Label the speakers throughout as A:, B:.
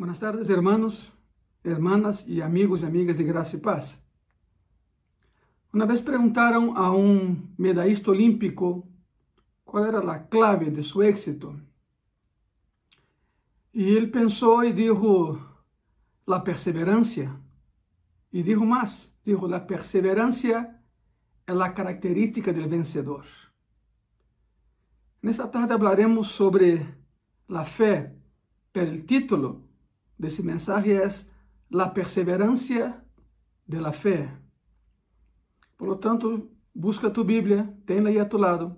A: Buenas tardes, hermanos, hermanas y amigos y amigas de Gracia y Paz. Una vez preguntaron a un medallista olímpico cuál era la clave de su éxito. Y él pensó y dijo, la perseverancia. Y dijo más, dijo, la perseverancia es la característica del vencedor. En esta tarde hablaremos sobre la fe, pero el título de ese mensaje es La perseverancia de la fe. Por lo tanto, busca tu Bíblia, tenha aí a tu lado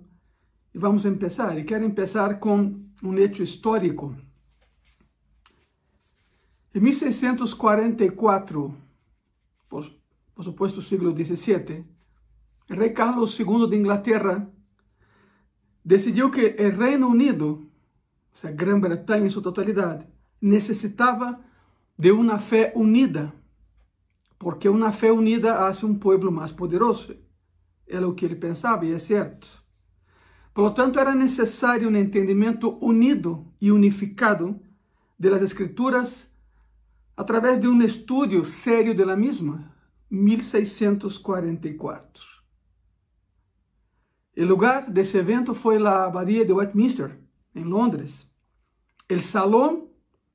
A: e vamos começar. E quero começar com um hecho histórico. Em 1644, por, por supuesto siglo XVII, o rei Carlos II de Inglaterra decidiu que o Reino Unido, ou seja, Grã-Bretanha em sua totalidade, necessitava de uma fé unida, porque uma fé unida faz um povo mais poderoso. Era o que ele pensava, e é certo. Por lo tanto, era necessário um entendimento unido e unificado das Escrituras através de um estudo sério da mesma, 1644. O lugar desse evento foi a abadia de Westminster, em Londres. O salão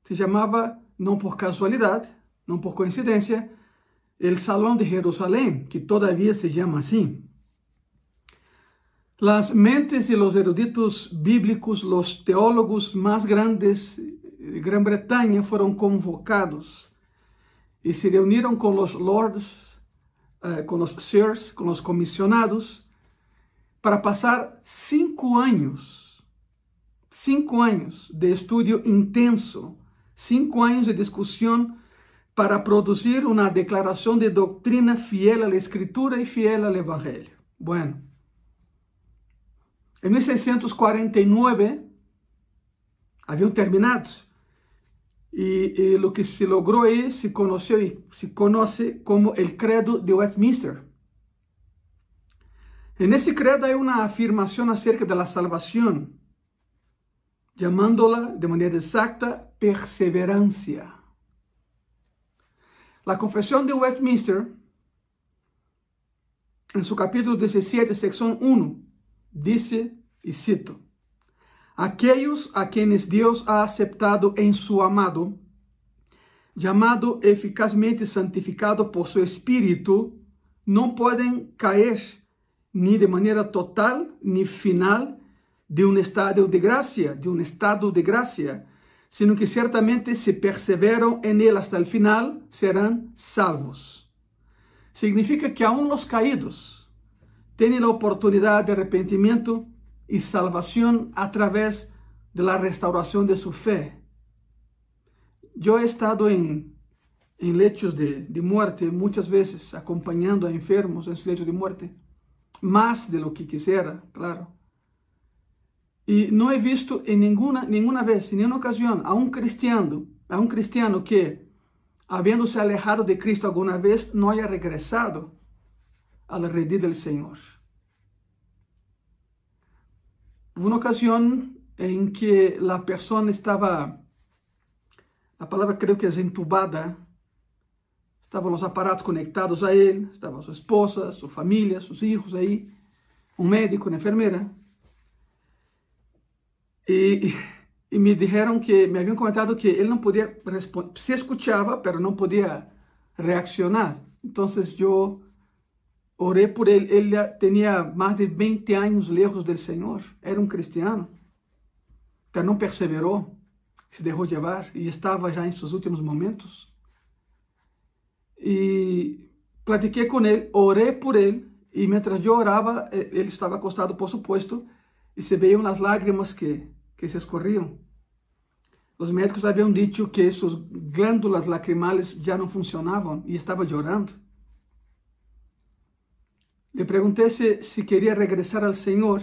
A: se chamava, não por casualidade, não por coincidência, el Salão de Jerusalém, que todavía se chama assim. Las mentes e los eruditos bíblicos, los teólogos mais grandes de Grã-Bretanha foram convocados e se reuniram com os lords, eh, com os sirs, com os comissionados, para passar cinco anos, cinco anos de estudo intenso cinco anos de discussão para produzir uma declaração de doutrina fiel à Escritura e fiel ao Evangelho. Bueno, em 1649 haviam terminado e, e o que se logrou aí se conheceu e se conhece como o Credo de Westminster. Nesse credo há uma afirmação acerca da salvação llamándola de manera exacta perseverancia. La Confesión de Westminster, en su capítulo 17, sección 1, dice, y cito, Aquellos a quienes Dios ha aceptado en su amado, llamado eficazmente santificado por su Espíritu, no pueden caer ni de manera total ni final de um estado de graça, de um estado de graça, sino que certamente se perseveram en él hasta el final, serão salvos. Significa que aún los caídos têm a oportunidade de arrependimento e salvação a través de la restauração de su fé. Eu he estado em, em leitos de, de muerte muitas vezes, acompanhando a enfermos em su de muerte, mais de lo que quisiera, claro. E não he visto em nenhuma, nenhuma vez, em nenhuma ocasião, a um cristiano, a um cristiano que, havendo-se alejado de Cristo alguma vez, não haya regressado ao redil del Senhor. Uma ocasião em que a pessoa estava, a palavra creio que é entubada, estavam os aparatos conectados a ele, estava sua esposa, sua família, seus filhos aí, um médico, uma enfermeira. E, e me disseram que, me haviam comentado que ele não podia responder, se escutava, mas não podia reaccionar. Então eu orei por ele. Ele tinha mais de 20 anos lejos do Senhor, era um cristiano, mas não perseverou, se deixou levar e estava já em seus últimos momentos. E platiquei com ele, orei por ele, e mientras eu orava, ele estava acostado, por suposto, e se veiam as lágrimas que que se escorriam. Os médicos haviam dito que suas glândulas lacrimales já não funcionavam e estava chorando. Le perguntei se, se queria regressar ao Senhor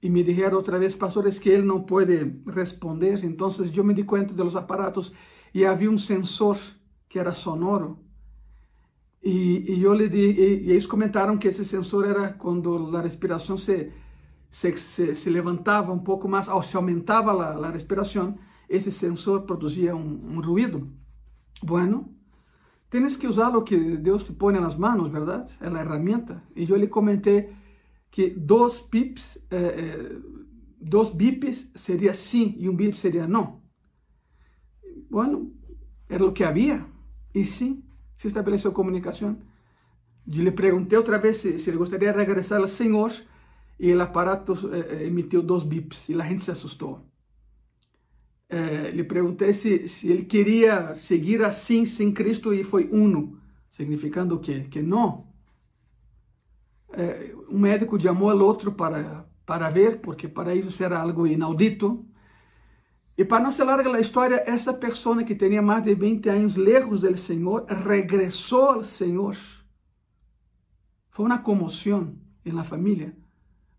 A: e me disseram outra vez, pastores, que ele não pode responder. Então eu me di conta dos aparatos e havia um sensor que era sonoro. E, e eu lhe di, e, e eles comentaram que esse sensor era quando a respiração se se, se, se levantava um pouco mais, ou se aumentava a, a respiração, esse sensor produzia um, um ruído. Bueno, tienes que usar lo que Deus te põe nas mãos, verdade? É a ferramenta. E eu lhe comentei que dois pips, eh, eh, dois bips seria sim e um bip seria não. Bueno, era o que havia. E sim, se estabeleceu comunicação. Eu lhe perguntei outra vez se, se ele gostaria de regressar ao Senhor e o aparato eh, emitiu dois bips e a gente se assustou. Eh, lhe perguntei se, se ele queria seguir assim sem Cristo e foi uno, significando que que não. Eh, um médico chamou ao outro para para ver, porque para isso era algo inaudito. E para não se larga a história, essa pessoa que tinha mais de 20 anos lejos do Senhor, regressou ao Senhor. Foi uma comoção na família,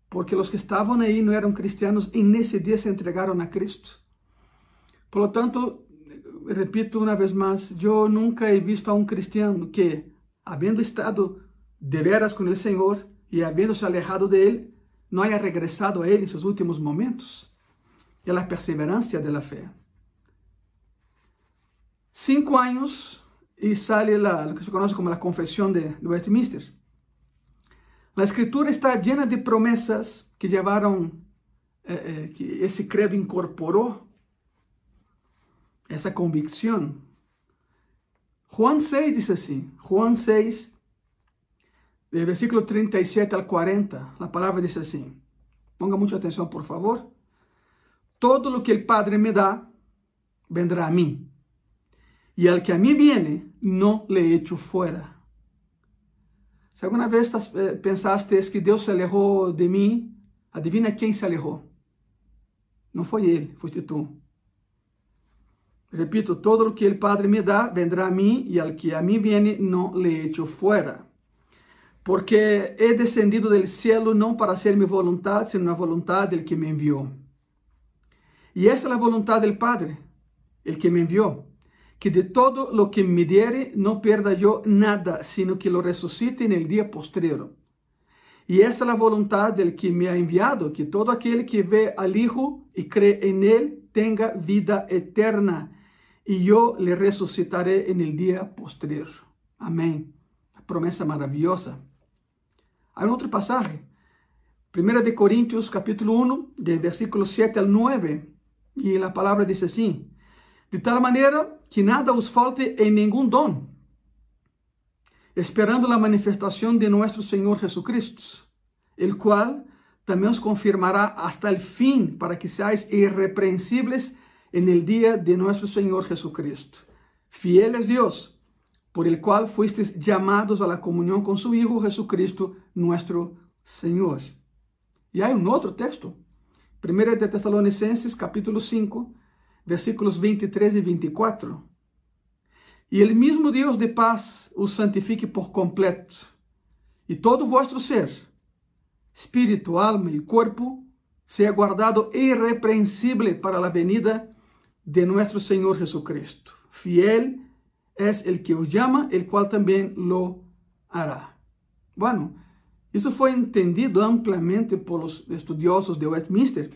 A: porque os que estavam aí não eram cristianos e nesse dia se entregaram a Cristo. Por lo tanto, repito uma vez mais, eu nunca he visto a um cristiano que, havendo estado de veras com o Senhor e havendo se alejado de Ele, não haya regressado a Ele em seus últimos momentos. É a perseverança da fé. Cinco anos e sale la, lo que se conoce como a confissão de, de Westminster. A escritura está llena de promessas que levaram, eh, eh, que esse credo incorporou essa convicção. Juan 6 diz assim, Juan 6, de versículo 37 al 40, a palavra diz assim, ponga muita atenção por favor, todo lo que el Padre me dá, vendrá a mim, e al que a mim viene, não le echo fuera. Se alguma vez eh, pensaste que Deus se alejou de mim, adivina quem se alejou. Não foi ele, foste tu. Repito, todo o que o Padre me dá, vendrá a mim, e al que a mim viene, não le echo fuera. Porque he descendido del cielo não para hacer mi voluntad, sino a voluntad del que me enviou. E essa é a voluntade do Padre, el que me enviou que de todo lo que me diere no pierda yo nada, sino que lo resucite en el día postrero. Y esa es la voluntad del que me ha enviado, que todo aquel que ve al Hijo y cree en Él tenga vida eterna, y yo le resucitaré en el día postrero. Amén. Promesa maravillosa. Hay otro pasaje, 1 de Corintios capítulo 1, de versículo 7 al 9, y la palabra dice así, de tal maneira que nada os falte em nenhum dom, esperando a manifestação de nosso Senhor Jesucristo, el qual também os confirmará hasta el fim, para que seáis irrepreensíveis en el dia de nosso Senhor Jesucristo. Fiel es Deus, por el qual fuistes llamados a la comunión con su Hijo Jesucristo, nuestro Senhor. E há um outro texto, 1 de Tessalonicenses, capítulo 5, versículos 23 e 24. E ele mesmo Deus de paz os santifique por completo, e todo o vosso ser, espírito, alma e corpo, seja guardado irrepreensível para a venida de nosso Senhor Jesucristo. Fiel es el que os llama, el qual também lo hará. Bueno, isso foi entendido amplamente por os estudiosos de Westminster,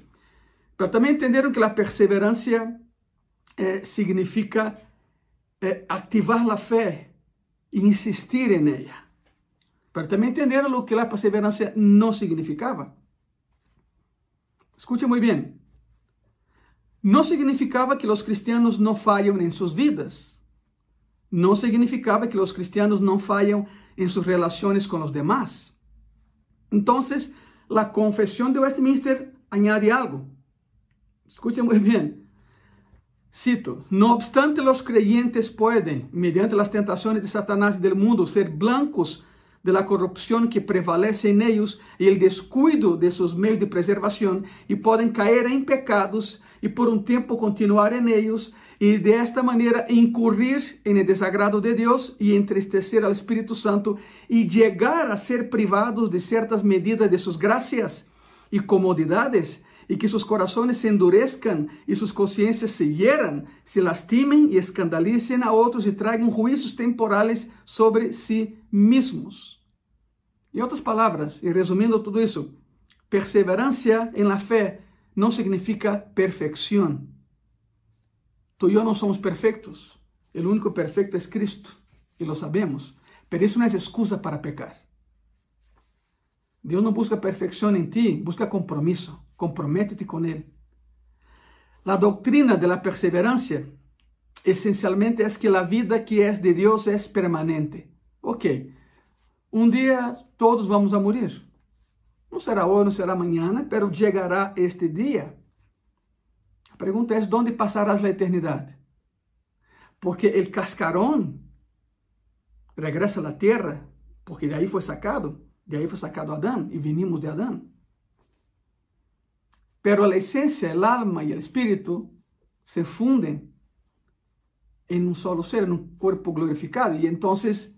A: Pero também entenderam que a perseverança eh, significa eh, ativar a fé e insistir em ela. Pero também entenderam o que a perseverança não significava. Escute muito bem. Não significava que os cristianos não falham em suas vidas. Não significava que os cristianos não falham em suas relações com os demais. Então, a confissão de Westminster añade algo. Escuchen muy bien. Cito, no obstante los creyentes pueden, mediante las tentaciones de Satanás y del mundo, ser blancos de la corrupción que prevalece en ellos y el descuido de sus medios de preservación y pueden caer en pecados y por un tiempo continuar en ellos y de esta manera incurrir el desagrado de Dios y entristecer al Espíritu Santo y llegar a ser privados de ciertas medidas de sus gracias y comodidades e que seus corações se endurezcan e suas consciências se hieran, se lastimen e escandalicen a outros e tragam juízos temporales sobre si mesmos. Em outras palavras, e resumindo tudo isso, perseverancia em la fé não significa perfeição. Tú y yo no somos perfectos. El único perfecto es Cristo, y lo sabemos. Pero eso no es excusa para pecar. Dios no busca perfección en ti, busca compromiso. Comprométete con Él. La doctrina de la perseverancia esencialmente es que la vida que es de Dios es permanente. Ok, un día todos vamos a morir. No será hoy, no será mañana, pero llegará este día. La pregunta es, ¿dónde pasarás la eternidad? Porque el cascarón regresa a la tierra, porque de ahí fue sacado, de ahí fue sacado Adán y venimos de Adán. Pero la esencia, el alma y el espíritu se funden en un solo ser, en un cuerpo glorificado. Y entonces,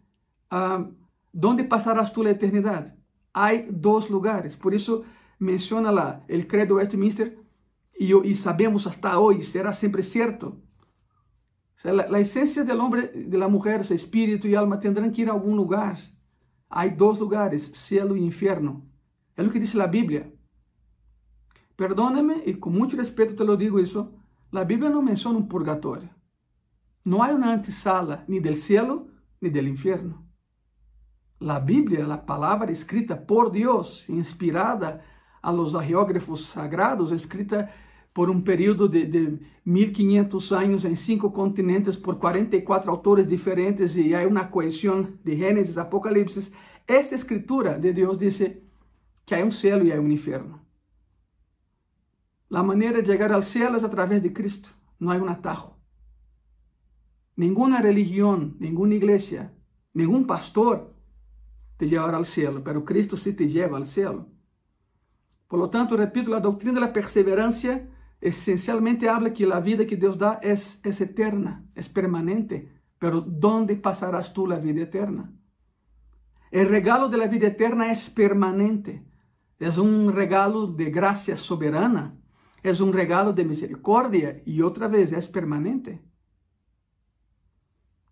A: uh, ¿dónde pasarás tú la eternidad? Hay dos lugares. Por eso menciona la, el credo Westminster y, sabemos hasta hoy, será siempre cierto. La, esencia del hombre, de la mujer, ese espíritu y alma tendrán que ir a algún lugar. Hay dos lugares, cielo y infierno. Es lo que dice la Biblia. Perdóname y con mucho respeto te lo digo eso. La Biblia no menciona un purgatorio. No hay una antesala ni del cielo ni del infierno. La Biblia, la palabra escrita por Dios, inspirada a los agiógrafos sagrados, escrita por un periodo de, de 1500 años en cinco continentes por 44 autores diferentes y hay una cohesión de Génesis, Apocalipsis. Esa escritura de Dios dice que hay un cielo y hay un infierno. La manera de llegar al cielo es a través de Cristo. No hay un atajo. Ninguna religión, ninguna iglesia, ningún pastor te llevará al cielo, pero Cristo sí te lleva al cielo. Por lo tanto, repito, la doctrina de la perseverancia esencialmente habla que la vida que Dios da es, es eterna, es permanente. Pero ¿dónde pasarás tú la vida eterna? El regalo de la vida eterna es permanente. Es un regalo de gracia soberana. Es un regalo de misericordia y otra vez es permanente.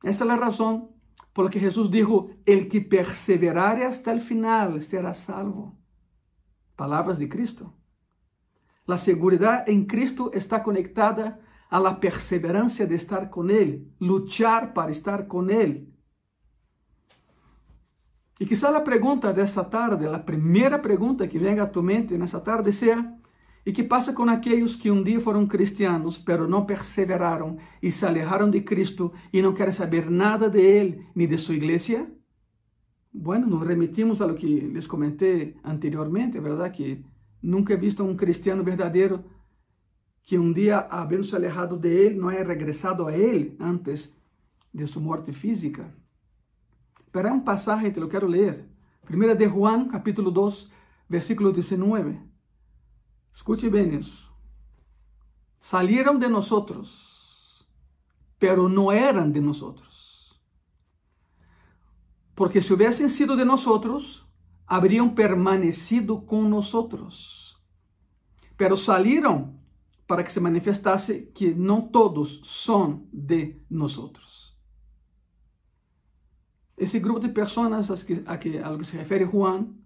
A: Esa es la razón por la que Jesús dijo, el que perseverare hasta el final será salvo. Palabras de Cristo. La seguridad en Cristo está conectada a la perseverancia de estar con Él, luchar para estar con Él. Y quizá la pregunta de esta tarde, la primera pregunta que venga a tu mente en esta tarde sea, ¿Y qué pasa con aquellos que un día fueron cristianos, pero no perseveraron y se alejaron de Cristo y no quieren saber nada de Él ni de su iglesia? Bueno, nos remitimos a lo que les comenté anteriormente, ¿verdad? Que nunca he visto un cristiano verdadero que un día, habiéndose alejado de Él, no haya regresado a Él antes de su muerte física. Pero hay un pasaje, te lo quiero leer. Primera de Juan, capítulo 2, versículo 19. Escute bem isso. Salieron de nosotros, pero no eran de nosotros. Porque si hubiesen sido de nosotros, habrían permanecido con nosotros. Pero salieron para que se manifestase que no todos son de nosotros. Esse grupo de pessoas a, que, a, lo que se refere Juan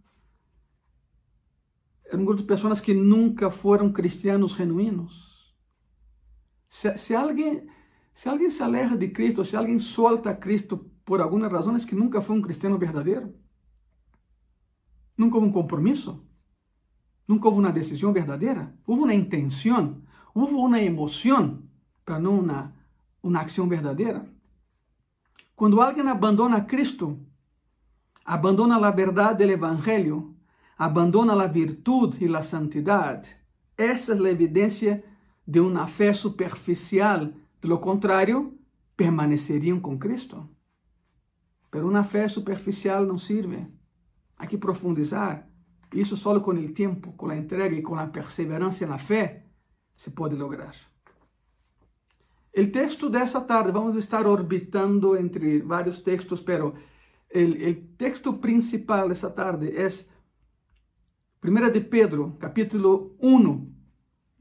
A: era um grupo de pessoas que nunca foram cristianos genuínos. Se, se, alguém, se alguém se aleja de Cristo, se alguém solta Cristo por alguma razão, é que nunca foi um cristiano verdadeiro. Nunca houve um compromisso. Nunca houve uma decisão verdadeira. Houve uma intenção. Houve uma emoção, para não uma, uma ação verdadeira. Quando alguém abandona Cristo, abandona a verdade do Evangelho, abandona la virtud y la santidad. Esa es la evidencia de una fe superficial. De lo contrario, permanecerían con Cristo. Pero una fe superficial no sirve. Hay que profundizar. Y eso solo con el tiempo, con la entrega y con la perseverancia en la fe se puede lograr. El texto de esta tarde, vamos a estar orbitando entre varios textos, pero el texto principal de esta tarde es Primeira de Pedro, capítulo 1,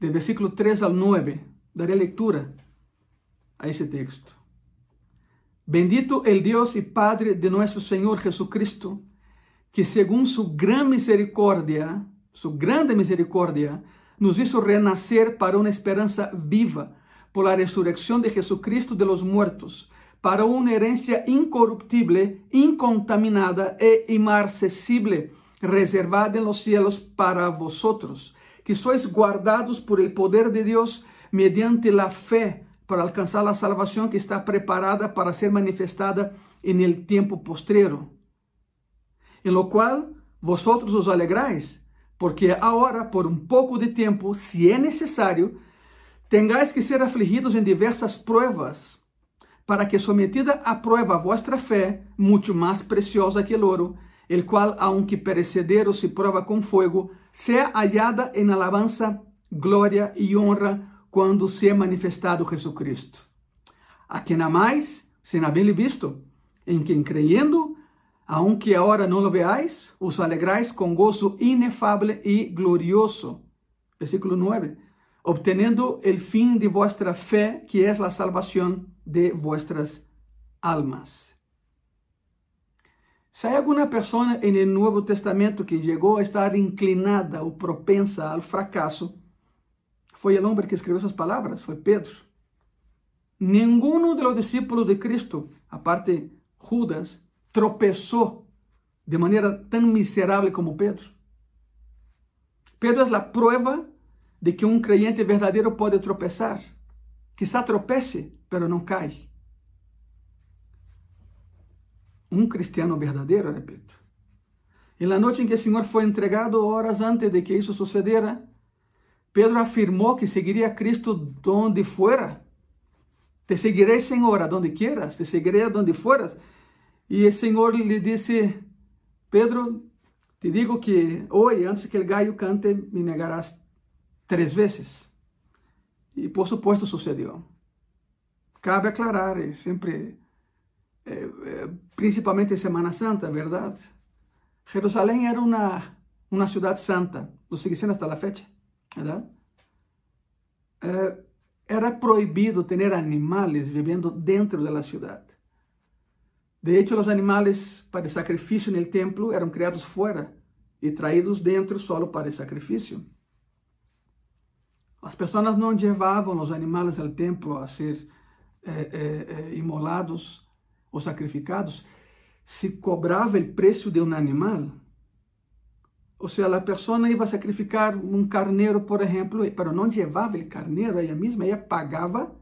A: de versículo 3 al 9. Daré lectura a ese texto. Bendito el Dios y Padre de nuestro Señor Jesucristo, que según su gran misericordia, su grande misericordia, nos hizo renacer para una esperanza viva por la resurrección de Jesucristo de los muertos, para una herencia incorruptible, incontaminada e inmarcesible, reservada en los cielos para vosotros, que sois guardados por el poder de Dios mediante la fe para alcanzar la salvación que está preparada para ser manifestada en el tiempo postrero, en lo cual vosotros os alegráis, porque ahora, por un poco de tiempo, si es necesario, tengáis que ser afligidos en diversas pruebas, para que sometida a prueba vuestra fe, mucho más preciosa que el oro, el cual, aunque perecedero se prueba con fuego, sea hallada en alabanza, gloria y honra cuando sea manifestado Jesucristo. A quien amáis, sin haberle visto, en quien creyendo, aunque ahora no lo veáis, os alegráis con gozo inefable y glorioso. Versículo 9. Obteniendo el fin de vuestra fe, que es la salvación de vuestras almas. Si hay alguna persona en el Nuevo Testamento que llegó a estar inclinada o propensa al fracaso, fue el hombre que escribió esas palabras, fue Pedro. Ninguno de los discípulos de Cristo, aparte Judas, tropezó de manera tan miserable como Pedro. Pedro es la prueba de que un creyente verdadero puede tropezar. Quizá tropece, pero no cae. Un cristiano verdadero, repito. En la noche en que el Señor fue entregado, horas antes de que eso sucediera, Pedro afirmó que seguiría a Cristo donde fuera. Te seguiré, Señor, a donde quieras, te seguiré a donde fueras. E o Senhor lhe disse: Pedro, te digo que hoje, antes que o gallo cante, me negarás três vezes. E por supuesto sucedeu. Cabe aclarar, sempre, principalmente em Semana Santa, verdade? Jerusalém era uma, uma cidade santa, lo sigue sendo hasta la fecha, verdade? era proibido ter animais vivendo dentro da cidade. De hecho, los animales para el sacrificio templo eran criados fuera y traídos dentro solo para el sacrificio. As pessoas não levavam os animais ao templo a ser eh, eh, eh, imolados ou sacrificados. Se cobrava o preço de um animal. Ou seja, a pessoa ia sacrificar um carneiro, por exemplo, mas não levava o carneiro ela mesma, ela pagava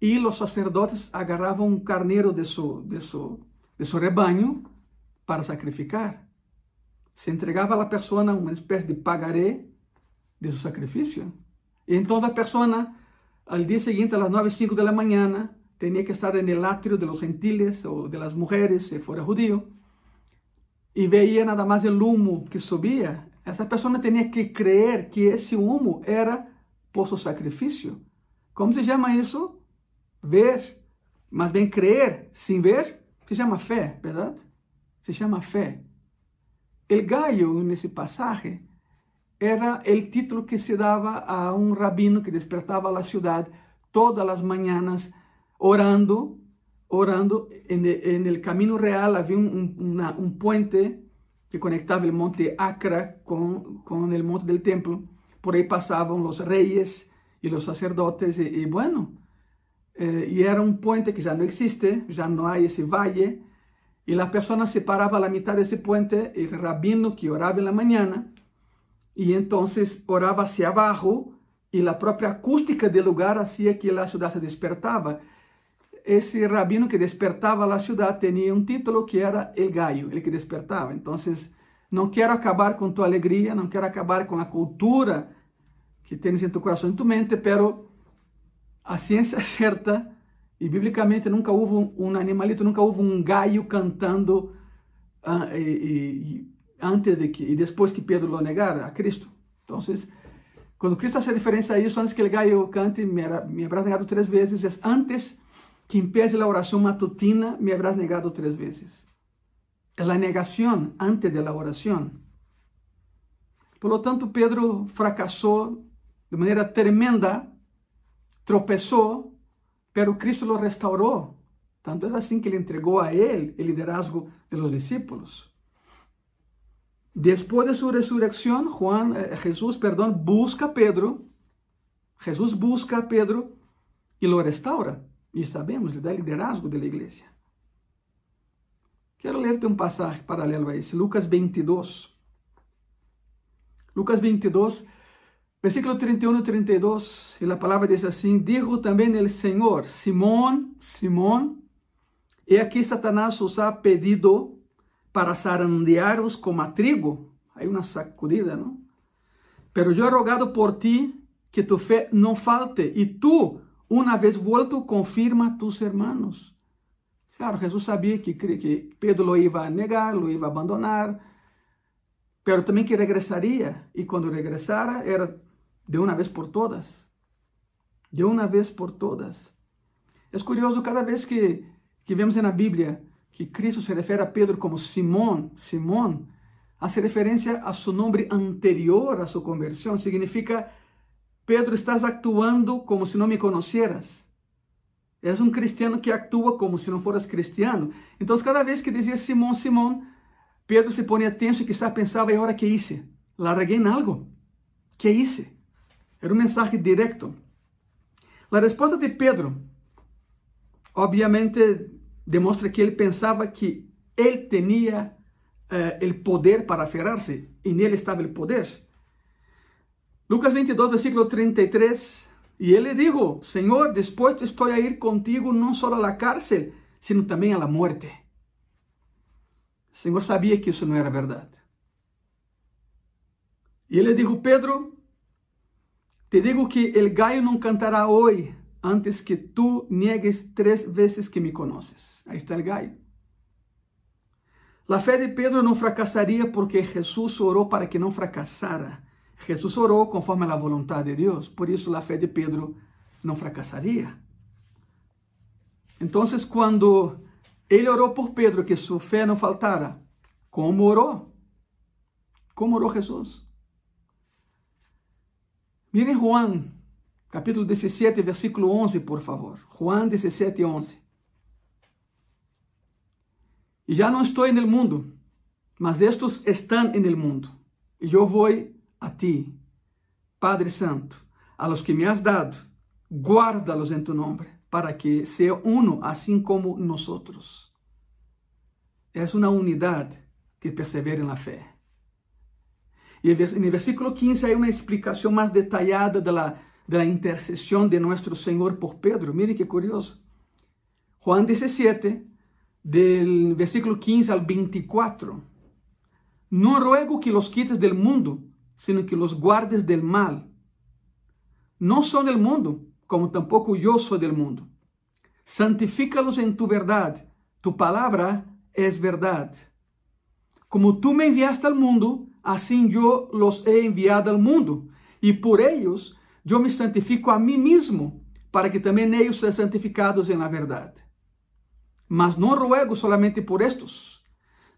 A: e os sacerdotes agarravam um carneiro de seu, de seu, de seu rebanho para sacrificar. Se entregava à pessoa uma espécie de pagaré de seu sacrifício. E então a pessoa, al dia seguinte, às nove e cinco da manhã, tinha que estar no átrio de los gentiles ou de las mujeres, se fora judío, e veia nada mais o humo que subia. Essa pessoa tinha que crer que esse humo era por seu sacrifício. Como se chama isso? ver, mas bem crer sem ver, se chama fé, verdade? Se chama fé. El gallo, nesse passagem, era o título que se dava a um rabino que despertava a cidade todas as manhãs orando, orando. En el, camino real una, um puente que conectava o monte Acra com, com o monte del templo. Por aí passavam os reis e os sacerdotes e, e bueno, eh, y era un puente que ya no existe, ya no hay ese valle, y la persona se paraba a la mitad de ese puente, el rabino que oraba en la mañana, y entonces oraba hacia abajo, y la propia acústica del lugar hacía que la ciudad se despertaba. Ese rabino que despertaba la ciudad tenía un título que era el gallo, el que despertaba. Entonces, no quiero acabar con tu alegría, no quiero acabar con la cultura que tienes en tu corazón, en tu mente, pero a ciência certa e biblicamente nunca houve um, um animalito, nunca houve um galho cantando uh, e, e, antes de que e depois que Pedro lo negara a Cristo. Então, quando Cristo faz referência a isso, antes que o galho cante, me, me habrás negado três vezes, é antes que empiece a oração matutina, me habrás negado três vezes. É a negação antes da oração. Por lo tanto, Pedro fracassou de maneira tremenda tropezó, pero Cristo lo restauró. Tanto es así que le entregó a él el liderazgo de los discípulos. Después de su resurrección, Juan, eh, Jesús, perdón, busca a Pedro. Jesús busca a Pedro y lo restaura. Y sabemos, le da liderazgo de la iglesia. Quero ler-te um passagem paralelo a esse, Lucas 22. Lucas 22, versículo 31 e 32, e a palavra diz assim: Dijo também o Senhor, Simón, Simón, e aqui Satanás os ha pedido para zarandearos como a trigo. Hay uma sacudida, não? Pero eu he rogado por ti que tu fé não falte, e tu, uma vez volto, confirma tus hermanos. Claro, Jesus sabia que, que Pedro lo iba a negar, lo iba a abandonar, pero também que regressaria, e quando regressara, era de uma vez por todas. De uma vez por todas. É curioso, cada vez que, que vemos na Bíblia que Cristo se refere a Pedro como Simón, Simón, hace referência a seu nome anterior a sua conversão, significa Pedro, estás actuando como se não me conhecieras. És um cristiano que atua como se não foras cristiano. Então, cada vez que dizia Simão, Simão, Pedro se ponia tenso e quizá pensava, e agora que hice? Larguei em algo? Que hice? Era um mensagem direto. A resposta de Pedro, obviamente, demonstra que ele pensava que ele tinha eh, o poder para aferrar-se, e nele estava o poder. Lucas 22, versículo 33. E ele dijo, Senhor, dispuesto estou a ir contigo não só à cárcel, sino também à morte. O Senhor sabia que isso não era verdade. E ele dijo, Pedro, te digo que el gallo não cantará hoje antes que tu niegues três vezes que me conoces. Aí está o gallo. A fé de Pedro não fracassaria porque Jesus orou para que não fracassara. Jesus orou conforme a vontade de Deus, por isso a fé de Pedro não fracassaria. Então, quando ele orou por Pedro que sua fé não faltara, como orou? Como orou Jesus? Miren Juan, capítulo 17, versículo 11, por favor. Juan 17, 11. E já não estou no mundo, mas estes estão no mundo. E eu vou a ti, Padre Santo, a los que me has dado, guárdalos en tu nombre, para que sea uno, así como nosotros. Es una unidad que persevera en la fe. Y en el versículo 15 hay una explicación más detallada de la, de la intercesión de nuestro Señor por Pedro. Mire qué curioso. Juan 17, del versículo 15 al 24. No ruego que los quites del mundo, sino que los guardes del mal. No son del mundo, como tampoco yo soy del mundo. Santifícalos en tu verdad. Tu palabra es verdad. Como tú me enviaste al mundo, así yo los he enviado al mundo. Y por ellos yo me santifico a mí mismo, para que también ellos sean santificados en la verdad. Mas no ruego solamente por estos,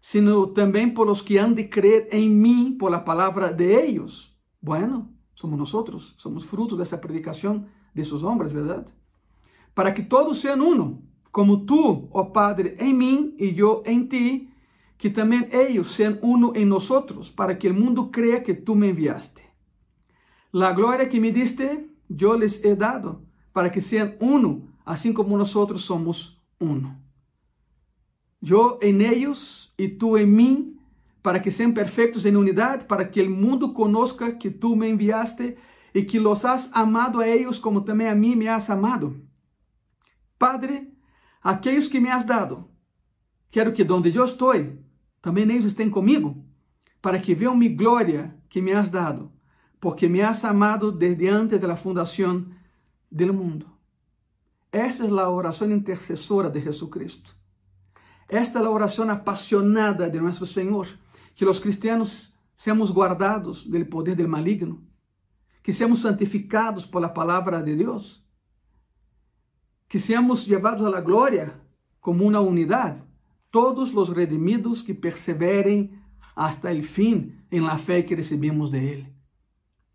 A: sino também por los que han de creer em mim por la palabra de ellos. Bueno, somos nosotros, somos frutos dessa predicação de esos hombres, ¿verdad? Para que todos sejam uno, como tú, oh Padre, em mim e eu em ti, que também ellos sejam uno em nosotros, para que el mundo crea que tú me enviaste. La gloria que me diste, yo les he dado, para que sean uno, assim como nosotros somos uno. Eu em ellos e tu em mim, para que sejam perfeitos em unidade, para que o mundo conozca que tu me enviaste e que los has amado a ellos como também a mim me has amado. Padre, aqueles que me has dado, quero que donde eu estou, também eles estejam comigo, para que vejam mi glória que me has dado, porque me has amado desde antes de la fundação del mundo. Essa é a oração intercessora de Jesucristo. Esta é a oração apaixonada de nosso Senhor, que os cristianos seamos guardados do poder do maligno, que seamos santificados por la palavra de Deus, que seamos levados à glória como uma unidade, todos os redimidos que perseverem hasta el fim em la fé que recebemos de Ele.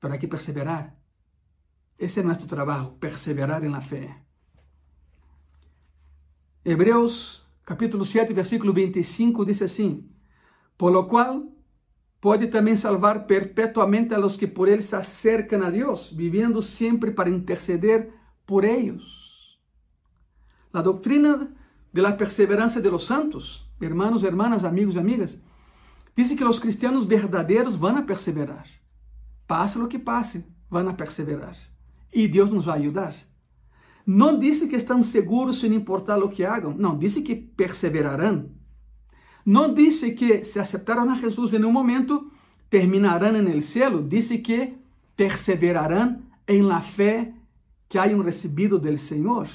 A: Para que perseverar? Esse é nosso trabalho, perseverar em la fé. Hebreus capítulo 7, versículo 25, diz assim: Por lo qual pode também salvar perpetuamente a los que por ele se acercam a Deus, vivendo sempre para interceder por eles. La doctrina de la perseverancia de los santos, hermanos, hermanas, amigos y amigas, dice que los cristianos verdaderos van a perseverar. Pase lo que pase, van a perseverar. Y Dios nos va a No dice que están seguros sin importar lo que hagan. No, dice que perseverarán. No dice que se aceptaron a Jesús en un momento, terminarán en el cielo. Dice que perseverarán en la fe que hayan recibido del Señor.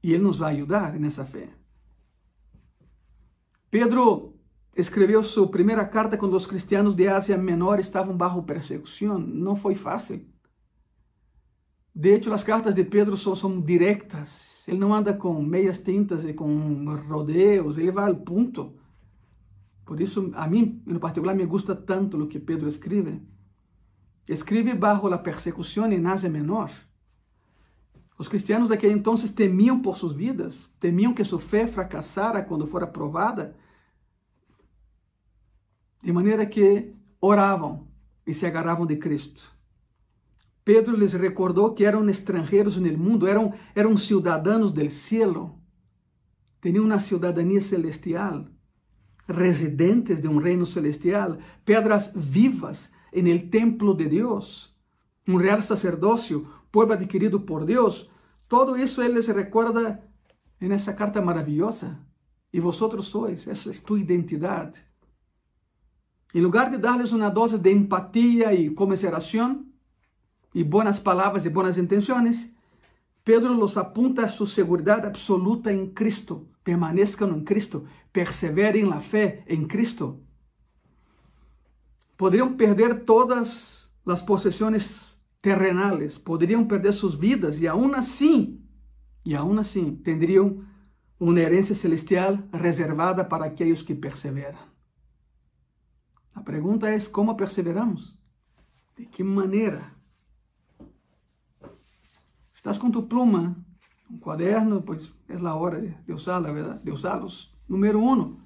A: Y Él nos va a ayudar en esa fe. Pedro escreveu sua primeira carta quando os cristianos de Ásia Menor estavam bajo persecução. Não foi fácil. De hecho, as cartas de Pedro são, são diretas. Ele não anda com meias tintas e com rodeos, ele vai ao ponto. Por isso, a mim, em particular, me gusta tanto o que Pedro escreve. Escreve bajo a persecução em Ásia Menor. Os cristianos daquele então temiam por suas vidas, temiam que sua fé fracassara quando fora provada, de maneira que oravam e se agarravam de Cristo. Pedro lhes recordou que eram estrangeiros no mundo, eram, eram cidadãos do cielo, tinham uma cidadania celestial, residentes de um reino celestial, pedras vivas en el templo de Deus, um real sacerdócio, povo adquirido por Deus, todo isso ele les recuerda en essa carta maravilhosa. E vosotros sois, essa é tu identidade. Em lugar de darles uma dose de empatia e comiseração, e boas palavras e boas intenções, Pedro los apunta a sua segurança absoluta em Cristo. Permaneçam em Cristo, perseverem na fé em Cristo. Poderiam perder todas as possessões terrenales, poderiam perder suas vidas e aún assim, e aún assim, teriam uma herança celestial reservada para aqueles que perseveram. A pergunta é como perseveramos? De que maneira? Estás com tu pluma, um quaderno, pois é a hora de usá-la, verdade? De usá-los. Número um,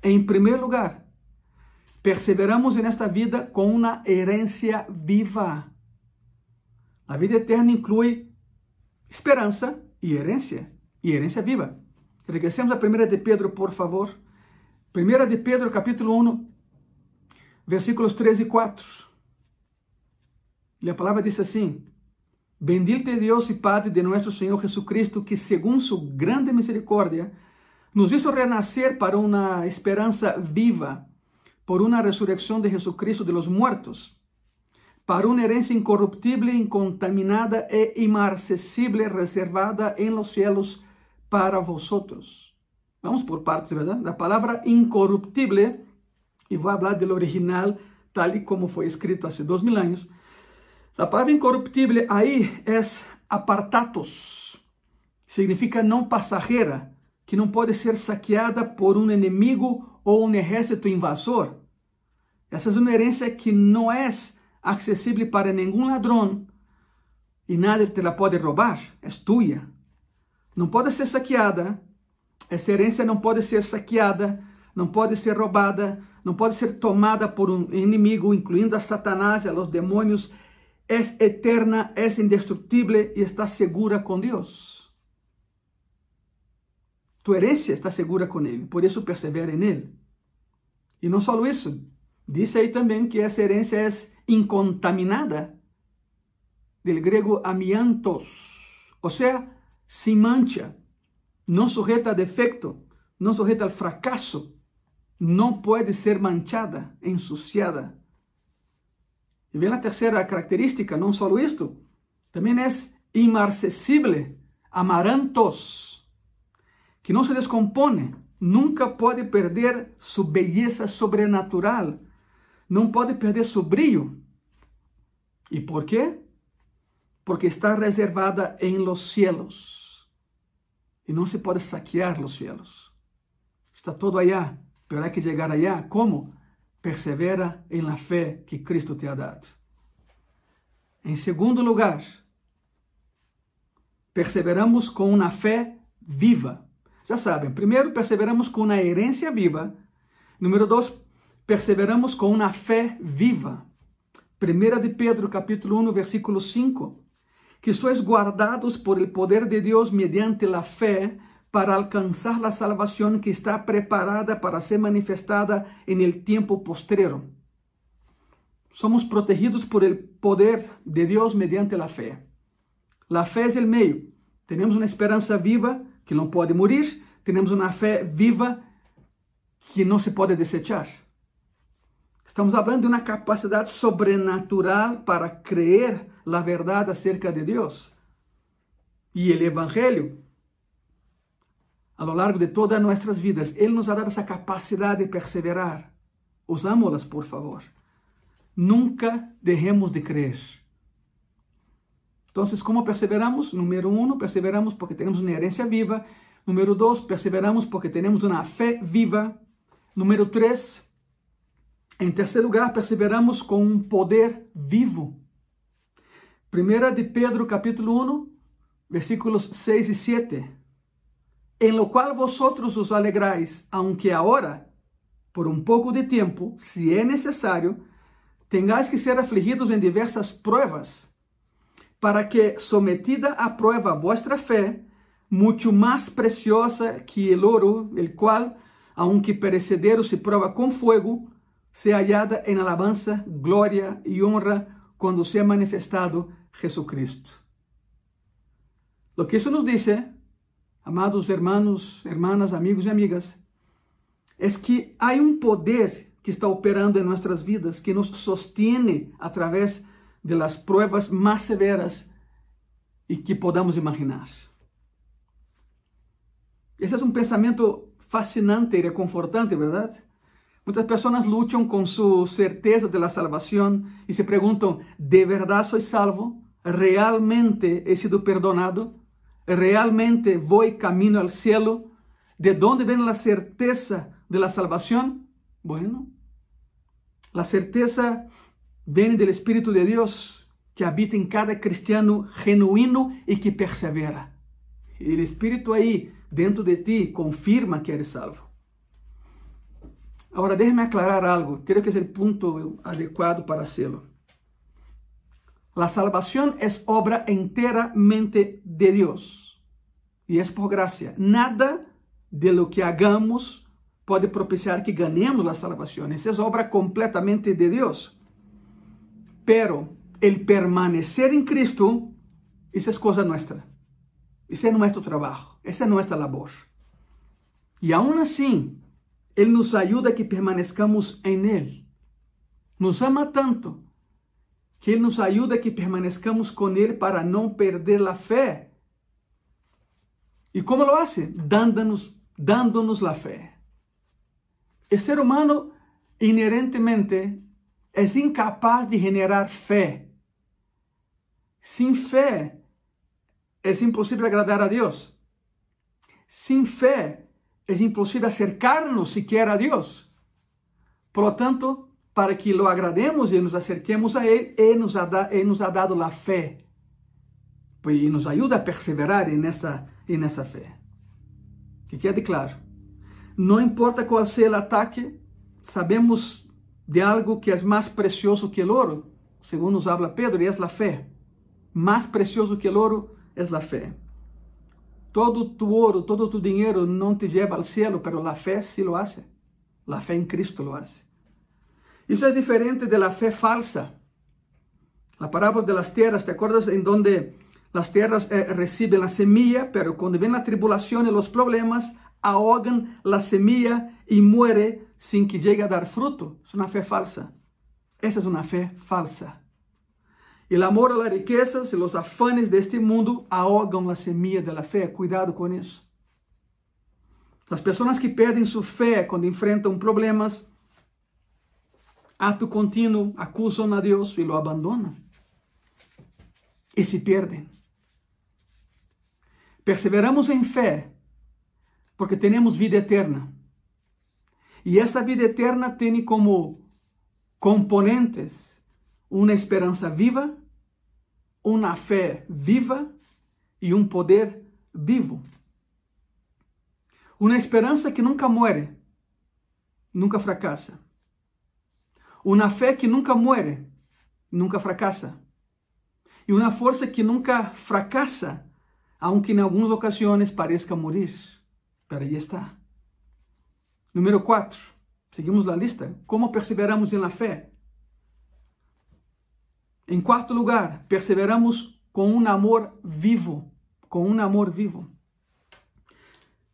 A: em primeiro lugar, perseveramos nesta vida com uma herência viva. A vida eterna inclui esperança e herência, e herência viva. Regressemos a 1 de Pedro, por favor. 1 de Pedro, capítulo 1, versículos 3 e 4. E a palavra diz assim: Bendito Deus e Padre de nosso Senhor Jesucristo, que, segundo sua grande misericórdia, nos hizo renascer para uma esperança viva por una resurrección de Jesucristo de los muertos, para una herencia incorruptible, incontaminada e inmarcesible reservada en los cielos para vosotros. Vamos por partes, ¿verdad? La palabra incorruptible, y voy a hablar del original tal y como fue escrito hace dos mil años. La palabra incorruptible ahí es apartatos, significa não passageira, que não pode ser saqueada por um inimigo ou um exército invasor. Essa é uma herência que não é acessível para nenhum ladrão e nada te la pode roubar, é tua. Não pode ser saqueada, essa herência não pode ser saqueada, não pode ser roubada, não pode ser tomada por um inimigo, incluindo a Satanás e a los demônios. É eterna, é indestrutível e está segura com Deus. Tu herencia está segura com Ele, por isso persevera em Ele. E não só isso, diz aí também que essa herência é incontaminada, del grego amiantos, ou seja, sem mancha, não sujeta a defecto, não sujeta ao fracasso, não pode ser manchada, ensuciada. E vem a terceira característica, não só isto, também é imarcessível, amarantos, que não se descompone, nunca pode perder sua beleza sobrenatural, não pode perder seu brilho. E por quê? Porque está reservada em los cielos. E não se pode saquear los cielos. Está todo allá, pero hay que chegar allá. Como? Persevera em la fé que Cristo te ha dado. Em segundo lugar, perseveramos com uma fé viva. Já sabem, primeiro, perseveramos com uma herência viva. Número dois, perseveramos com uma fé viva. 1 de Pedro, capítulo 1, versículo 5. Que sois guardados por el poder de Deus mediante la fé para alcanzar la salvación que está preparada para ser manifestada en el tiempo postrero. Somos protegidos por el poder de Dios mediante la fe. La fe es el medio. Tenemos una esperanza viva que no puede morir, tenemos una fe viva que no se puede desechar. Estamos hablando de una capacidad sobrenatural para creer la verdad acerca de Dios. Y el Evangelio a lo largo de todas nuestras vidas. Él nos ha dado esa capacidad de perseverar. Usámoslas, por favor. Nunca dejemos de creer. Entonces, ¿cómo perseveramos? Número uno, perseveramos porque tenemos una herencia viva. Número dos, perseveramos porque tenemos una fe viva. Número tres, en tercer lugar, perseveramos con un poder vivo. Primera de Pedro, capítulo 1, versículos 6 y 7 en lo cual vosotros os alegráis, aunque ahora, por un poco de tiempo, si es necesario, tengáis que ser afligidos en diversas pruebas, para que, sometida a prueba vuestra fe, mucho más preciosa que el oro, el cual, aunque perecedero se prueba con fuego, sea hallada en alabanza, gloria y honra cuando sea manifestado Jesucristo. Lo que eso nos dice amados hermanos, hermanas, amigos e amigas, é que há um poder que está operando em nossas vidas, que nos sostiene através de las pruebas mais severas e que podamos imaginar. Esse é um pensamento fascinante e reconfortante, verdade? Muitas pessoas lutam com sua certeza de la salvação e se perguntam: ¿de verdade sou salvo? ¿Realmente he sido perdonado? Realmente voy camino al cielo? ¿De dónde viene la certeza de la salvación? Bueno, la certeza viene del Espíritu de Dios que habita en cada cristiano genuino y que persevera. El Espíritu ahí, dentro de ti, confirma que eres salvo. Ahora, déjeme aclarar algo. Creo que es el punto adecuado para hacerlo. La salvación es obra enteramente de Dios y es por gracia. Nada de lo que hagamos puede propiciar que ganemos la salvación. Esa es obra completamente de Dios. Pero el permanecer en Cristo, esa es cosa nuestra. Ese es nuestro trabajo, esa es nuestra labor. Y aún así, Él nos ayuda a que permanezcamos en Él. Nos ama tanto que Ele nos ajuda que permanezcamos com Ele para não perder a fé. E como lo hace? Dándonos la fé. O ser humano inerentemente é incapaz de generar fé. Sem fé, é impossível agradar a Deus. Sem fé, é impossível acercar-nos sequer a Deus. Por lo tanto, para que lo agrademos e nos acerquemos a Ele, Ele nos ha, da, nos ha dado a fé. E nos ajuda a perseverar nessa, nessa fé. Que quede claro. Não importa qual seja o ataque, sabemos de algo que é mais precioso que o ouro, segundo nos habla Pedro, e é a fé. Mais precioso que o ouro é a fé. Todo tu ouro, todo tu dinheiro não te leva ao cielo, pero a fé sí lo hace. La fé em Cristo lo hace. Isso é diferente de la fe falsa. La parábola de las tierras, ¿te acuerdas en donde las tierras eh, reciben la semilla, pero cuando ven la tribulación y los problemas, ahogan la semilla y muere sin que llegue a dar fruto? Es una fe falsa. Esa es una fe falsa. El amor a las riquezas y los afanes de este mundo ahogan la semilla de la fe. Cuidado con eso. Las personas que pierden su fe cuando enfrentan problemas ato contínuo, acusam a Deus e lo abandonam. E se perdem. Perseveramos em fé, porque temos vida eterna. E essa vida eterna tem como componentes uma esperança viva, uma fé viva e um poder vivo. Uma esperança que nunca muere, nunca fracassa. Uma fé que nunca muere, nunca fracassa. E uma força que nunca fracassa, aunque em algumas ocasiões pareça morir. Pero ahí está. Número 4. Seguimos la lista. ¿Cómo perseveramos en la fe? En cuarto lugar, perseveramos con un amor vivo, con un amor vivo.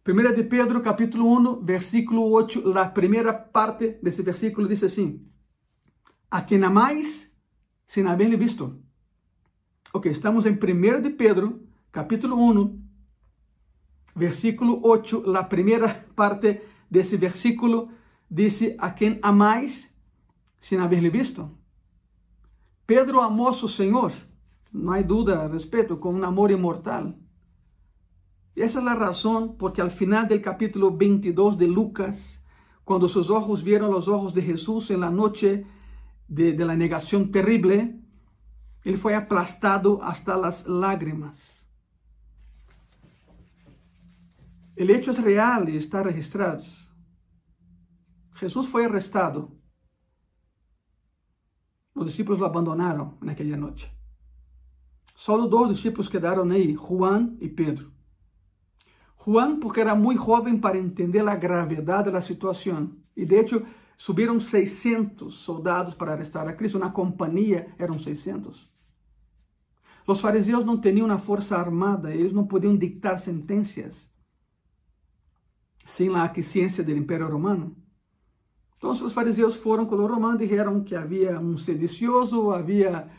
A: Primera de Pedro, capítulo 1, versículo 8, la primera parte de ese versículo dice así, a quien amáis sin haberle visto. Ok, estamos en Primera de Pedro, capítulo 1, versículo 8, la primera parte de ese versículo dice, a quien amáis sin haberle visto. Pedro amó a su Señor, no hay duda al respecto, con un amor inmortal. Y esa es la razón porque al final del capítulo 22 de Lucas, cuando sus ojos vieron los ojos de Jesús en la noche de, de la negación terrible, él fue aplastado hasta las lágrimas. El hecho es real y está registrado. Jesús fue arrestado. Los discípulos lo abandonaron en aquella noche. Solo dos discípulos quedaron ahí, Juan y Pedro. Juan, porque era muy joven para entender la gravedad de la situación. Y de hecho, subieron 600 soldados para arrestar a Cristo. Una compañía eran 600. Los fariseos no tenían una fuerza armada, ellos no podían dictar sentencias sin la aquiescencia del imperio romano. Entonces los fariseos fueron con los romanos y dijeron que había un sedicioso, había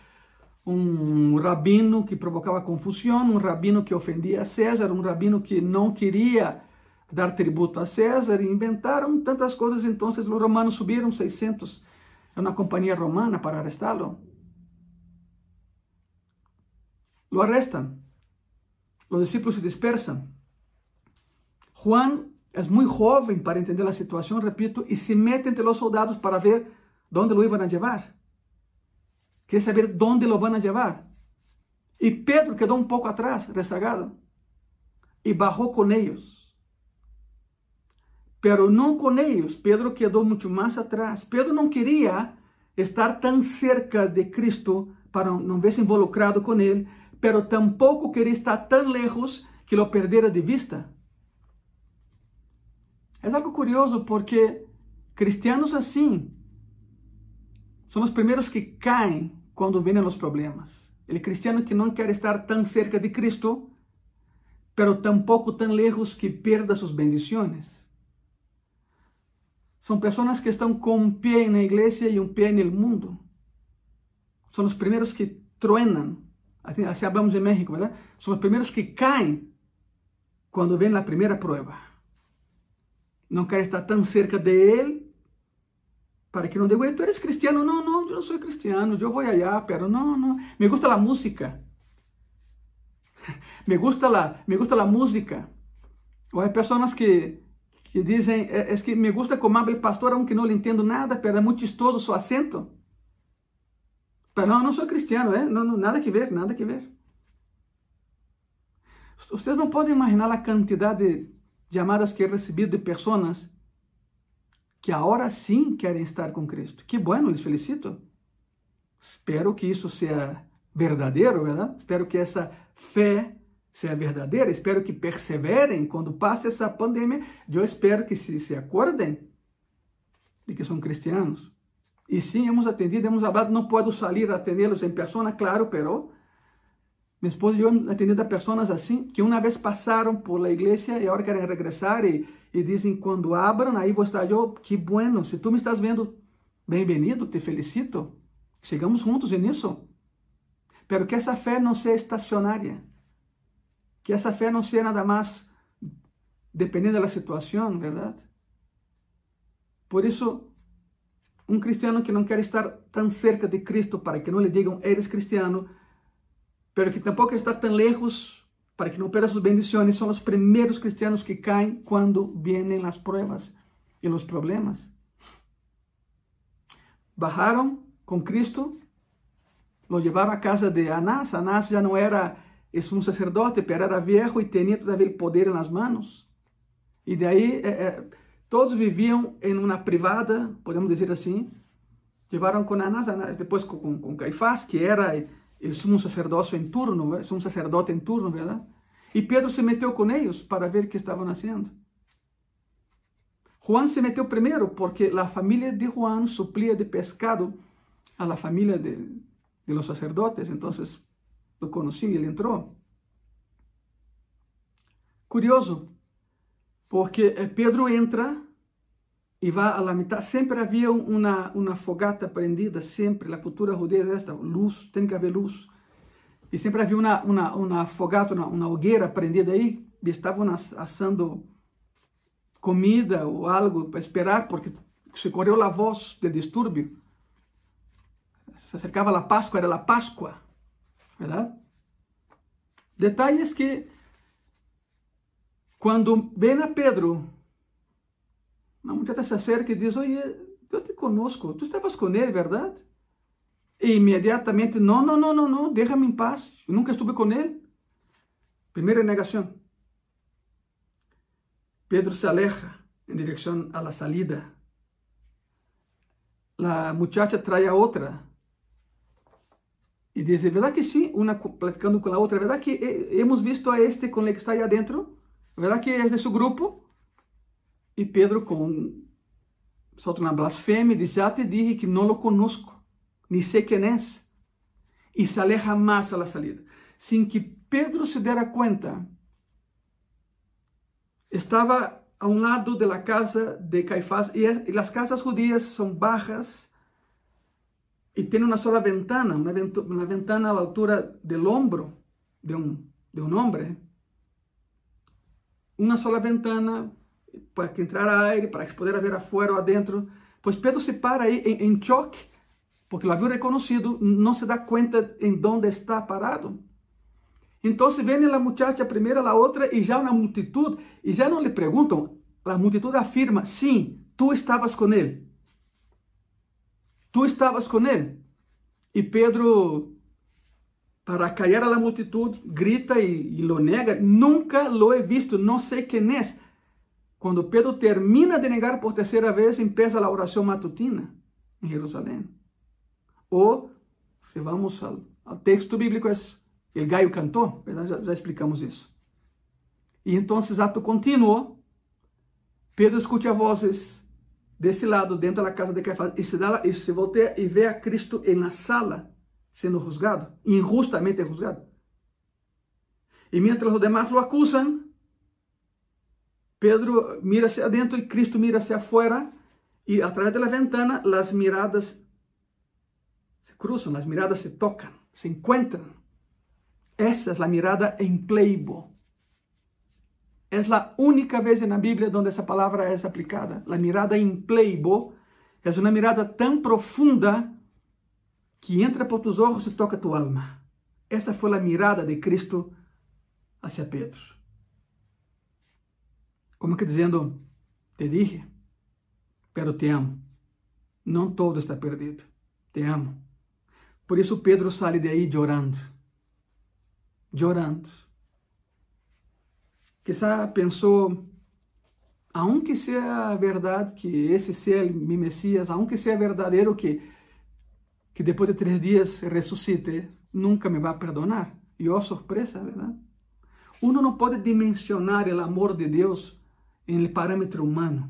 A: um rabino que provocava confusão, um rabino que ofendia a César, um rabino que não queria dar tributo a César, e inventaram tantas coisas, então os romanos subiram 600 uma companhia romana para arrestá-lo. Lo arrestan. Os discípulos se dispersan. Juan é muito jovem para entender a situação, repito, e se mete entre os soldados para ver onde lo iban a llevar. Quer saber dónde lo van a llevar. Y Pedro quedó un poco atrás, rezagado, y bajó con ellos. Pero no con ellos, Pedro quedó mucho más atrás. Pedro no quería estar tan cerca de Cristo para no verse involucrado con él, pero tampoco quería estar tan lejos que lo perdiera de vista. Es algo curioso porque cristianos así son los primeros que caen quando vêm os problemas. Ele cristiano que não quer estar tão cerca de Cristo, pero tampoco tão lejos que perda suas bendições. São pessoas que estão com um pé na igreja e um pé no mundo. São os primeiros que. Assim, assim hablamos em México, ¿verdad? São os primeiros que caem quando vem a primeira prova. Não quer estar tão cerca de Ele para que não diga, tu eres cristiano. Não, não, eu não sou cristiano, eu vou allá, pero não, não. Me gusta a música. me gusta la, me gusta la música. Ou há pessoas que, que dizem, é, que me gusta como habla o pastor, aunque não lhe entendo nada, pero é muito chistoso seu acento. Pero não, não sou cristiano, é? Não, não, nada que ver, nada que ver. Vocês não podem imaginar a quantidade de chamadas que he recebido de pessoas que agora sim querem estar com Cristo. Que bueno, les felicito. Espero que isso seja verdadeiro, verdade? Espero que essa fé seja verdadeira. Espero que perseverem quando passe essa pandemia. Eu espero que se, se acordem de que são cristianos. E sim, hemos atendido, hemos hablado. Não posso sair a atendê-los em pessoa, claro, pero minha esposa e eu hemos atendido a pessoas assim que uma vez passaram por la igreja e agora querem regressar e e dizem quando abram, aí vou estar eu, que bueno, se tu me estás vendo, bem-vindo, te felicito, sigamos juntos nisso. Pero que essa fé não seja estacionária, que essa fé não seja nada mais dependendo da situação, verdade? Por isso, um cristiano que não quer estar tão cerca de Cristo para que não lhe digam eres cristiano, pero que tampouco está tão lejos para que não perda sus bendiciones, son los primeros cristianos que caen cuando vienen las pruebas y los problemas. Bajaron con Cristo, lo llevaron a casa de Anás. Anás ya no era es un sacerdote, pero era viejo y tenía todavía el poder en las manos. Y de ahí eh, eh, todos vivían en una privada, podemos decir así. Llevaron con Anás, Anás después con, con Caifás, que era el sumo sacerdocio en turno, sumo sacerdote en turno, ¿verdad? E Pedro se meteu com eles para ver o que estavam fazendo. Juan se meteu primeiro porque a família de Juan suplia de pescado a la família de, de los sacerdotes, então lo conhecia e ele entrou. Curioso, porque eh, Pedro entra e vai a la. Sempre havia uma, uma fogata prendida, sempre. A cultura judia é esta, luz, tem que haver luz. E sempre havia uma, uma, uma fogata, uma, uma hogueira prendida aí, e estavam assando comida ou algo para esperar, porque se correu a voz do distúrbio. Se acercava a Páscoa, era a Páscoa, verdade? Detalhes que, quando vem a Pedro, uma mulher se acerca e diz: Oye, eu te conosco, tu estavas com ele, verdade? E imediatamente, não, não, não, não, não, déjame em paz, eu nunca estuve com ele. Primeira negação. Pedro se aleja em direção à la salida. A muchacha trai a outra e diz: ¿verdad que sim? Uma platicando com a outra, ¿verdad que hemos visto a este com ele que está aí adentro? ¿Verdad que é de seu grupo? E Pedro, com solta uma blasfêmia, diz: Já te dije que não lo conozco, nem sei quem é. E se aleja mais a la salida. Sem que Pedro se dera conta, estava a um lado da casa de Caifás, e, as casas judías são bajas e tem uma sola ventana, uma, ventana à altura do ombro de um, de um homem. Uma sola ventana para que entrara aire, para que se pudesse ver afuera ou adentro. Pois Pedro se para aí em, choque, porque lo havia reconhecido, não se dá conta em onde está parado. Então vem a muchacha primeiro, a outra, e já uma multitud, e já não lhe perguntam, a multitud afirma, sim, tu estavas com ele. Tu estavas com ele. E Pedro, para callar a la multitud, grita e, e lo nega, nunca lo he visto, não sei quem é. Quando Pedro termina de negar por terceira vez, empieza a oração matutina em Jerusalém. Ou, se vamos ao, ao texto bíblico, é o gallo cantou, já, já, explicamos isso. E então, ato contínuo, Pedro escuta vozes desse lado, dentro da casa de Caifás, e se, dá, e se voltea e vê a Cristo na sala, sendo juzgado, injustamente juzgado. E mientras os demás lo acusam, Pedro mira hacia adentro y Cristo mira hacia afuera y a través de la ventana las miradas se cruzan, las miradas se tocan, se encuentran. Esa es la mirada en pleibo. Es la única vez en la Biblia donde esa palabra es aplicada. La mirada en pleibo es una mirada tan profunda que entra por tus ojos y toca tu alma. Esa fue la mirada de Cristo hacia Pedro. Como que dizendo, te dije, pero te amo. Não todo está perdido. Te amo. Por isso Pedro sai de aí chorando. Chorando. Quizá pensou, aunque seja verdade que esse seja mi Messias, aunque seja verdadeiro que, que depois de três dias ressuscite, nunca me vai perdonar. E oh surpresa, verdade? Uno não pode dimensionar o amor de Deus en el parámetro humano.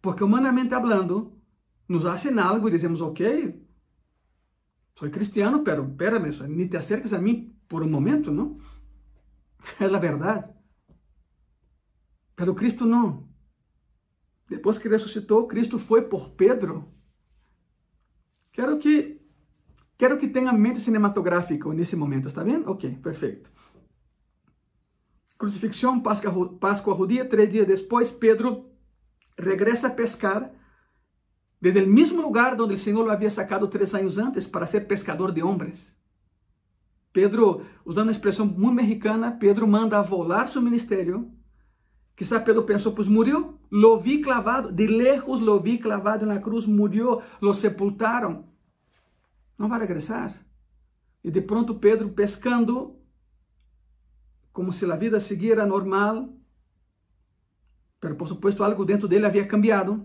A: Porque humanamente hablando, nos hacen algo y decimos, ok, soy cristiano, pero espérame, ni te acerques a mí por un momento, ¿no? Es la verdad. Pero Cristo no. Depois que ressuscitou, Cristo foi por Pedro. Quero que quero que tenha mente cinematográfica nesse momento, está bem? Ok, perfeito. Crucifixión, Pascua judía, tres días después, Pedro regresa a pescar desde el mismo lugar donde el Señor lo había sacado tres años antes para ser pescador de hombres. Pedro, usando uma expressão muito mexicana, Pedro manda volar seu ministério. Quizá Pedro pensou, pues murió, lo vi clavado, de lejos lo vi clavado na cruz, murió, lo sepultaram. Não vai regressar. E de pronto Pedro pescando, como se a vida seguira normal, pero por supuesto algo dentro dele havia cambiado.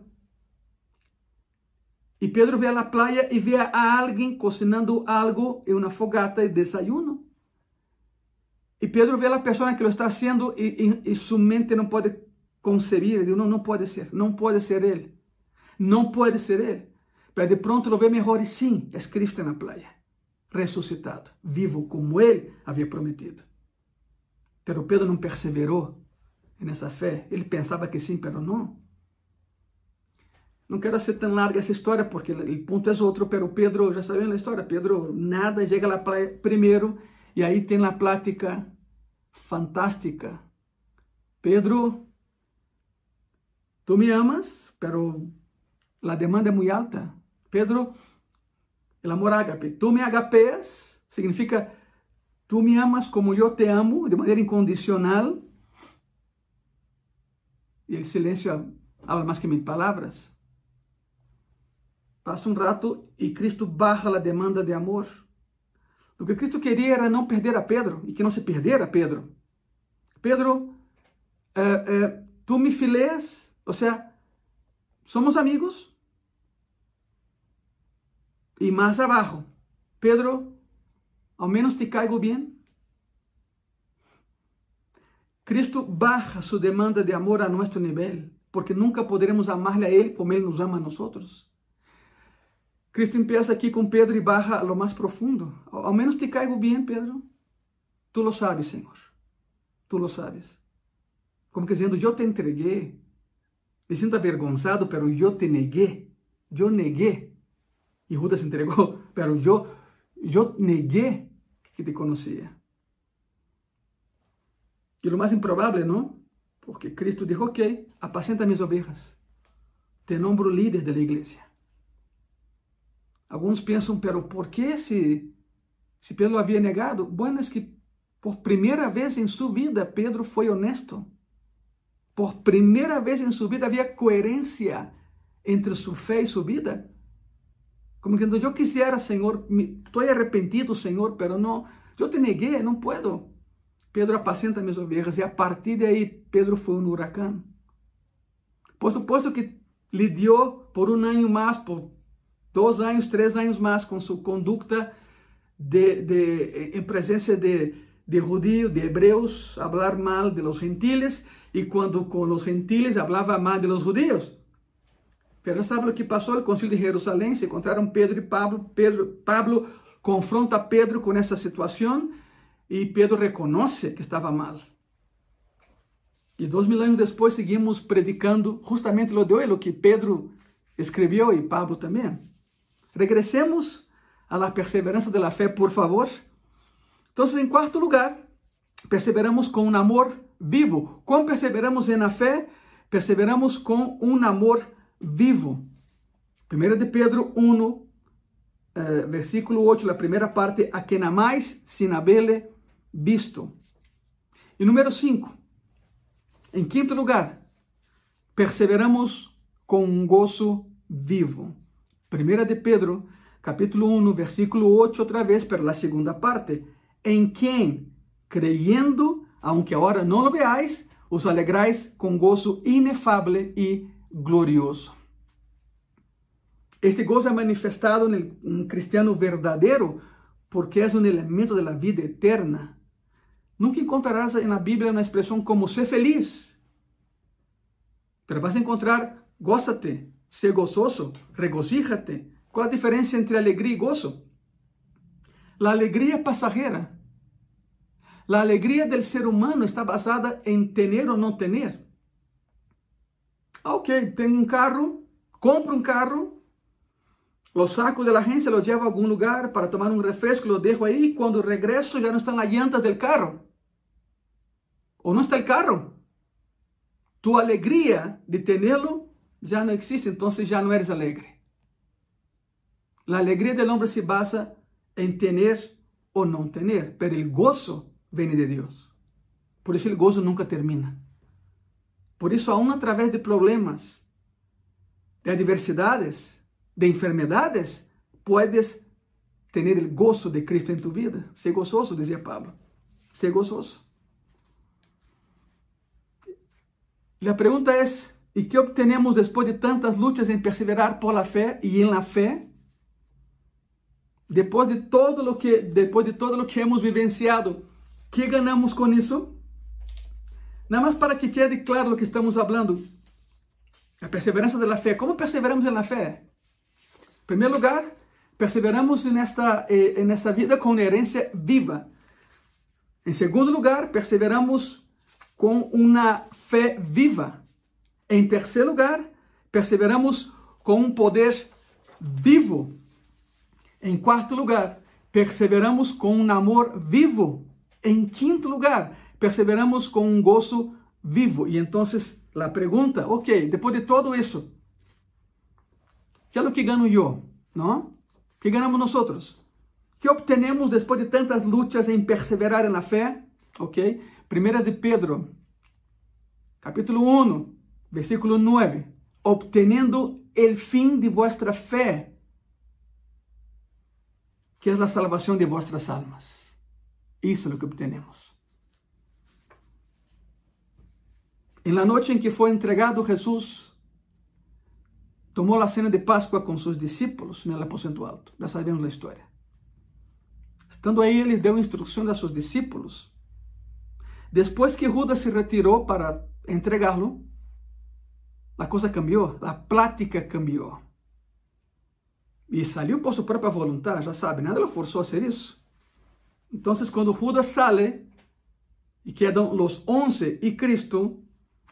A: E Pedro vê a praia e vê a alguém cocinando algo em uma fogata e desayuno. E Pedro vê a pessoa que lo está fazendo e, e, e sua mente não pode concebir. Eu digo, não, não pode ser, não pode ser ele. Não pode ser ele. Mas de pronto lo vê melhor e sim, é Cristo na praia, ressuscitado, vivo como ele havia prometido. Pero Pedro não perseverou nessa fé. Ele pensava que sim, pero não. Não quero ser tão larga essa história, porque o ponto é outro, pero Pedro, já sabem a história, Pedro nada, chega lá primeiro, e aí tem a plática fantástica. Pedro, tu me amas, pero la demanda é muito alta. Pedro, el amor ágape, tu me agapeas, significa tu me amas como eu te amo, de maneira incondicional. E o silêncio habla mais que mil palavras. Passa um rato e Cristo barra a demanda de amor. O que Cristo queria era não perder a Pedro e que não se perdera Pedro. Pedro, eh, eh, tu me fileas, ou seja, somos amigos. E mais abaixo, Pedro, ao menos te caigo bem. Cristo baja sua demanda de amor a nosso nível, porque nunca poderemos amar-lhe a Ele como Ele nos ama a nós. Cristo empieza aqui com Pedro e barra lo mais profundo. Ao menos te caigo bem, Pedro. Tu lo sabes, Senhor. Tu lo sabes. Como que dizendo, eu te entreguei. Me sinto avergonzado, pero eu te neguei. Eu neguei. E Judas se entregou, pero eu, eu neguei que te conhecia. E o mais improvável, não? Porque Cristo disse, ok, apacenta minhas ovelhas. Te nombro líder da igreja. Alguns pensam, pero por que se, se Pedro havia negado? Bueno, é que por primeira vez em sua vida, Pedro foi honesto. Por primeira vez em sua vida havia coerência entre sua fé e sua vida. Como que eu quisiera, Senhor, estou arrependido, Senhor, pero não, eu te neguei, não puedo. Pedro apacenta minhas ovelhas e a partir de aí Pedro foi um huracão. Por suposto que deu por um ano mais, por dois anos, três anos mais com sua conduta de, de, em presença de, de judíos, de hebreus, falar mal de los gentiles, e quando com os gentiles falava mal de los judíos. Pero sabe o que passou? O concílio de Jerusalém se encontraram Pedro e Pablo. Pedro, Pablo confronta Pedro com essa situação e Pedro reconhece que estava mal. E dois mil anos depois seguimos predicando justamente lo de o que Pedro escreveu e Pablo também. Regressemos à la perseverança de la por favor. Então, em quarto lugar, perseveramos com um amor vivo. Como perseveramos na fé? Perseveramos com um amor vivo. 1 de Pedro 1, eh, versículo 8, a primeira parte, a quem amais sin habele visto. E número 5, em quinto lugar, perseveramos com um gozo vivo. Primera de Pedro, capítulo 1, versículo 8, outra vez, pero la segunda parte. En quien, creyendo, aunque ahora no lo veáis, os alegráis con gozo inefable y glorioso. Este gozo é manifestado en cristiano verdadeiro porque é um elemento da vida eterna. Nunca encontrarás na Bíblia uma expressão como ser feliz. Pero vas a encontrar, gózate, ser gozoso, regocíjate. Qual a diferença entre alegria e gozo? A alegria é passageira. A alegria do ser humano está basada em ter ou não ter. Ah, ok, tenho um carro, compro um carro, lo saco de la agencia, lo llevo a algum lugar para tomar um refresco, lo dejo aí, quando regresso já não estão as llantas del carro. Ou não está o carro. Tu alegria de tê-lo já não existe, então já não eres alegre. A alegria do homem se basa em ter ou não ter, pero o gozo vem de Deus. Por isso o gozo nunca termina. Por isso, aún através de problemas, de adversidades, de enfermedades, puedes ter o gozo de Cristo em tu vida. Ser gozoso, dizia Pablo. Ser gozoso. A pergunta ¿Y qué obtenemos después de tantas luchas en perseverar por la fe y en la fe? Después de todo lo que, después de todo lo que hemos vivenciado, ¿qué ganamos con eso? Nada más para que quede claro lo que estamos hablando. La perseverancia de la fe. ¿Cómo perseveramos en la fe? En primer lugar, perseveramos en esta, eh, en esta vida con herencia viva. En segundo lugar, perseveramos con una fe viva. En tercer lugar, perseveramos com um poder vivo. Em quarto lugar, perseveramos com um amor vivo. Em quinto lugar, perseveramos com um gozo vivo. E então, a pergunta, ok, depois de todo isso, que é o que ganho eu? Não? Que ganhamos nós? Que obtenemos depois de tantas lutas em perseverar na fé? Ok? Primeira de Pedro, capítulo 1, versículo 9. Obteniendo el fin de vuestra fe, que es la salvación de vuestras almas. Eso es lo que obtenemos. En la noche en que fue entregado Jesús, tomó la cena de Pascua con sus discípulos en el aposento alto. Ya sabemos la historia. Estando ahí, él les dio instrucción a sus discípulos. Después que Judas se retiró para entregarlo, a coisa cambiou, a plática cambiou. E saiu por sua própria vontade, já sabe, nada lo forçou a ser isso. Então, quando Judas sale e quedam os onze e Cristo,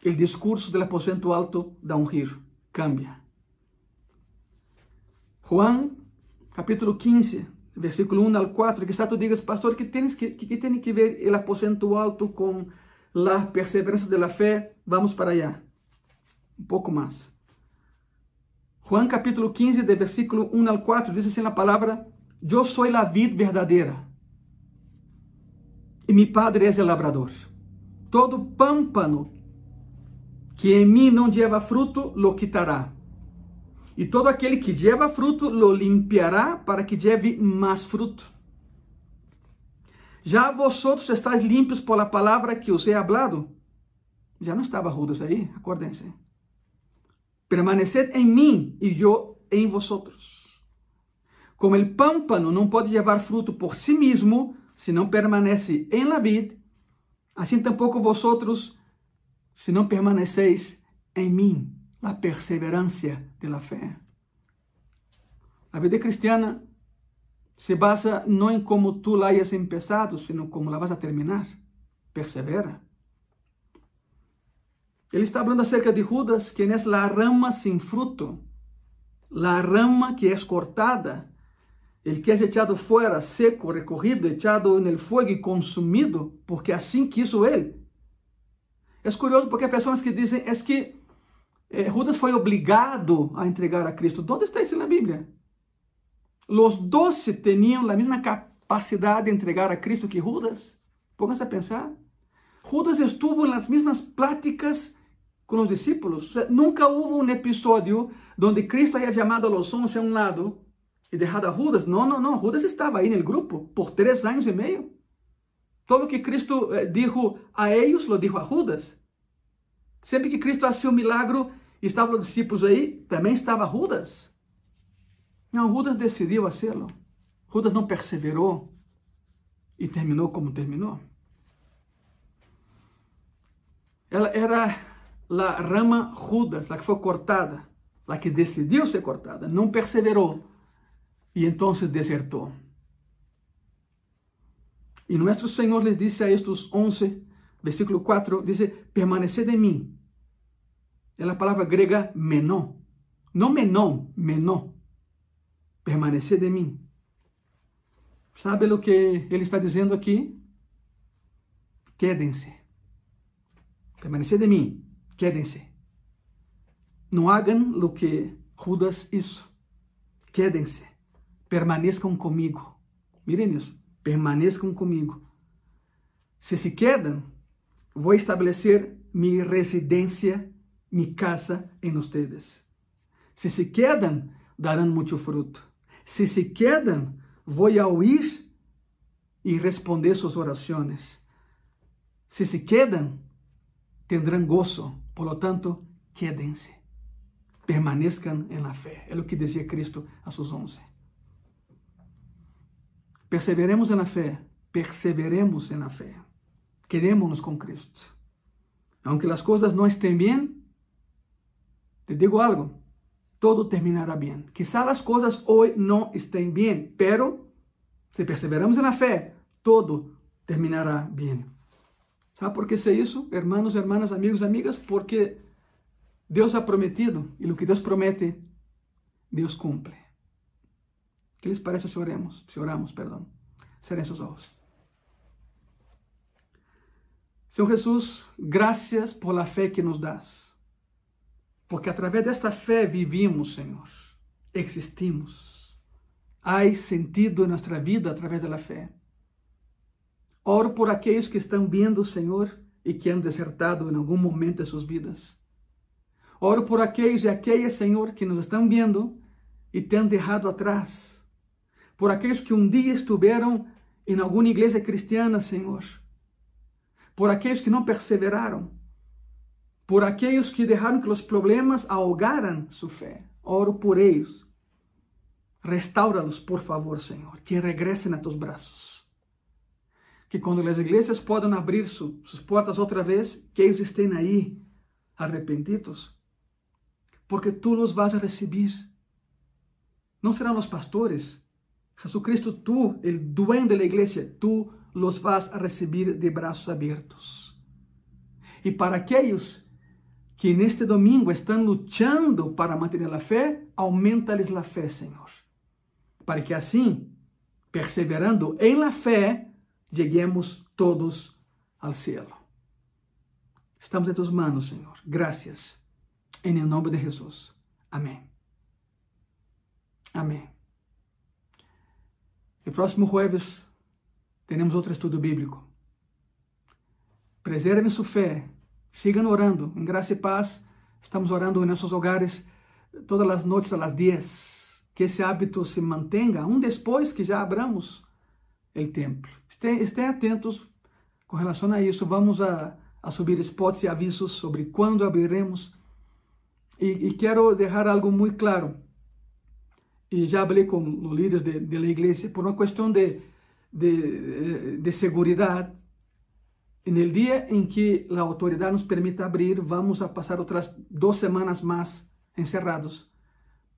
A: o discurso do aposento alto dá um giro, cambia. Juan, capítulo 15, versículo 1 al 4, quizás tu digas, pastor, que, tienes que, que, que que ver o aposento alto com a perseverança da fé? Vamos para allá um pouco mais. Juan capítulo 15, de versículo 1 al 4, diz assim a palavra: Eu sou a vid verdadeira, e mi padre é o labrador. Todo pâmpano que em mim não lleva fruto, lo quitará. E todo aquele que lleva fruto, lo limpiará para que lleve mais fruto. Já vosotros estáis limpios por la palavra que os he hablado. Já não estava rudas aí? Acordem-se. Permaneced en mí y yo en vosotros. Como el pámpano no puede llevar fruto por sí mismo si no permanece en la vid, así tampoco vosotros si no permanecéis en mí, la perseverancia de la fe. La vida cristiana se basa no en cómo tú la hayas empezado, sino cómo la vas a terminar. Persevera. Ele está falando acerca de Judas, que é a rama sem fruto, a rama que é cortada, el que é echado fora, seco, recorrido, echado no fogo e consumido, porque assim quiso ele. É curioso porque há pessoas que dizem é que eh, Judas foi obrigado a entregar a Cristo. Onde está isso na Bíblia? Os doze tinham a mesma capacidade de entregar a Cristo que Judas. Pónganse a pensar. Judas estuvo nas mesmas pláticas com os discípulos. Nunca houve um episódio onde Cristo haya chamado a los once a um lado e deixado a Judas. Não, não, não. Judas estava aí no grupo por três anos e meio. Todo o que Cristo eh, dijo a eles, lo dijo a Judas. Sempre que Cristo fazia um milagro e estavam os discípulos aí, também estava Judas. Não, Judas decidiu fazê-lo. Judas não perseverou e terminou como terminou. Ela era la rama Judas, la que foi cortada, la que decidiu ser cortada, não perseverou e então desertou. E nosso Senhor les disse a estes 11, versículo 4, dice, permaneced em mim. É a palavra grega menó. Não menón, menó. Permaneced em mim. Sabe o que ele está dizendo aqui? Quedem-se. Permaneced em mim. Quédense. Não hagan lo que Judas hizo. Quédense. Permaneçam comigo. Miren isso. Permaneçam comigo. Se se quedam, vou estabelecer minha residência, minha casa em ustedes. Se se quedam, darão muito fruto. Se se quedam, vou a oír e responder suas orações. Se se quedam, tendrão gozo por lo tanto, quédense, permanezcan en la fe. É o que dizia Cristo a seus onze. Perseveremos na fé, perseveremos na fé. Quedémonos com Cristo. aunque las cosas no estén bien, te digo algo, todo terminará bien. Quizá las cosas hoy no estén bien, pero si perseveramos en la fe, todo terminará bien. ¿Sabe por qué sé eso, hermanos, hermanas, amigos, amigas? Porque Deus ha prometido e o que Deus promete, Deus cumpre. que les parece se oremos? Se oramos, perdão. Cerrem seus olhos. Senhor Jesus, graças por la fé que nos das. Porque através desta fé vivimos, Senhor. Existimos. Há sentido em nossa vida através da fé. Oro por aqueles que estão vendo, Senhor, e que han desertado em algum momento de suas vidas. Oro por aqueles e aquelas, Senhor, que nos estão vendo e te han deixado atrás. Por aqueles que um dia estiveram em alguma igreja cristiana, Senhor por aqueles que não perseveraram, por aqueles que deixaram que os problemas ahogaram sua fé. Oro por eles. Restaura-los, por favor, Senhor, que regressem a tus braços. Que quando as igrejas possam abrir su, suas portas outra vez, que eles estejam aí, arrependidos, porque tu los vas a receber. Não serão os pastores. Jesucristo, tu, o dueño da igreja, tu los vas a recibir de braços abertos. E para aqueles que neste domingo estão lutando para manter a fé, aumenta-lhes a fé, Senhor. Para que assim, perseverando em la fé, cheguemos todos ao céu. Estamos em tus manos, Senhor. Graças. Em nome de Jesus. Amém. Amém. E próximo jueves teremos outro estudo bíblico. Preservem sua fé, sigam orando. Em graça e paz, estamos orando em nossos hogares todas as noites às 10. Que esse hábito se mantenha, um depois que já abramos o templo. Estejam atentos com relação a isso. Vamos a, a subir spots e avisos sobre quando abriremos. E, e quero deixar algo muito claro. E já falei com os líderes da igreja por uma questão de de, de seguridad. En el día en que la autoridad nos permita abrir, vamos a pasar otras dos semanas más encerrados.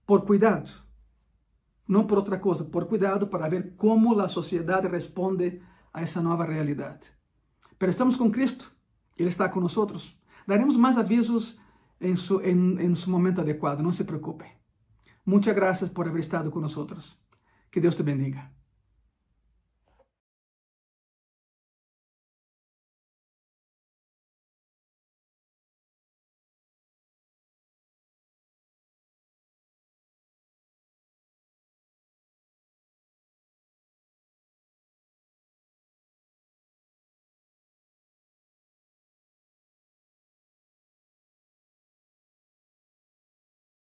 A: Por cuidado. Não por outra coisa, por cuidado para ver como a sociedade responde a essa nova realidade. Pero estamos com Cristo, Ele está nós. Daremos mais avisos em su, em, em su momento adequado, não se preocupe. Muitas graças por haber estado nós. Que Deus te bendiga.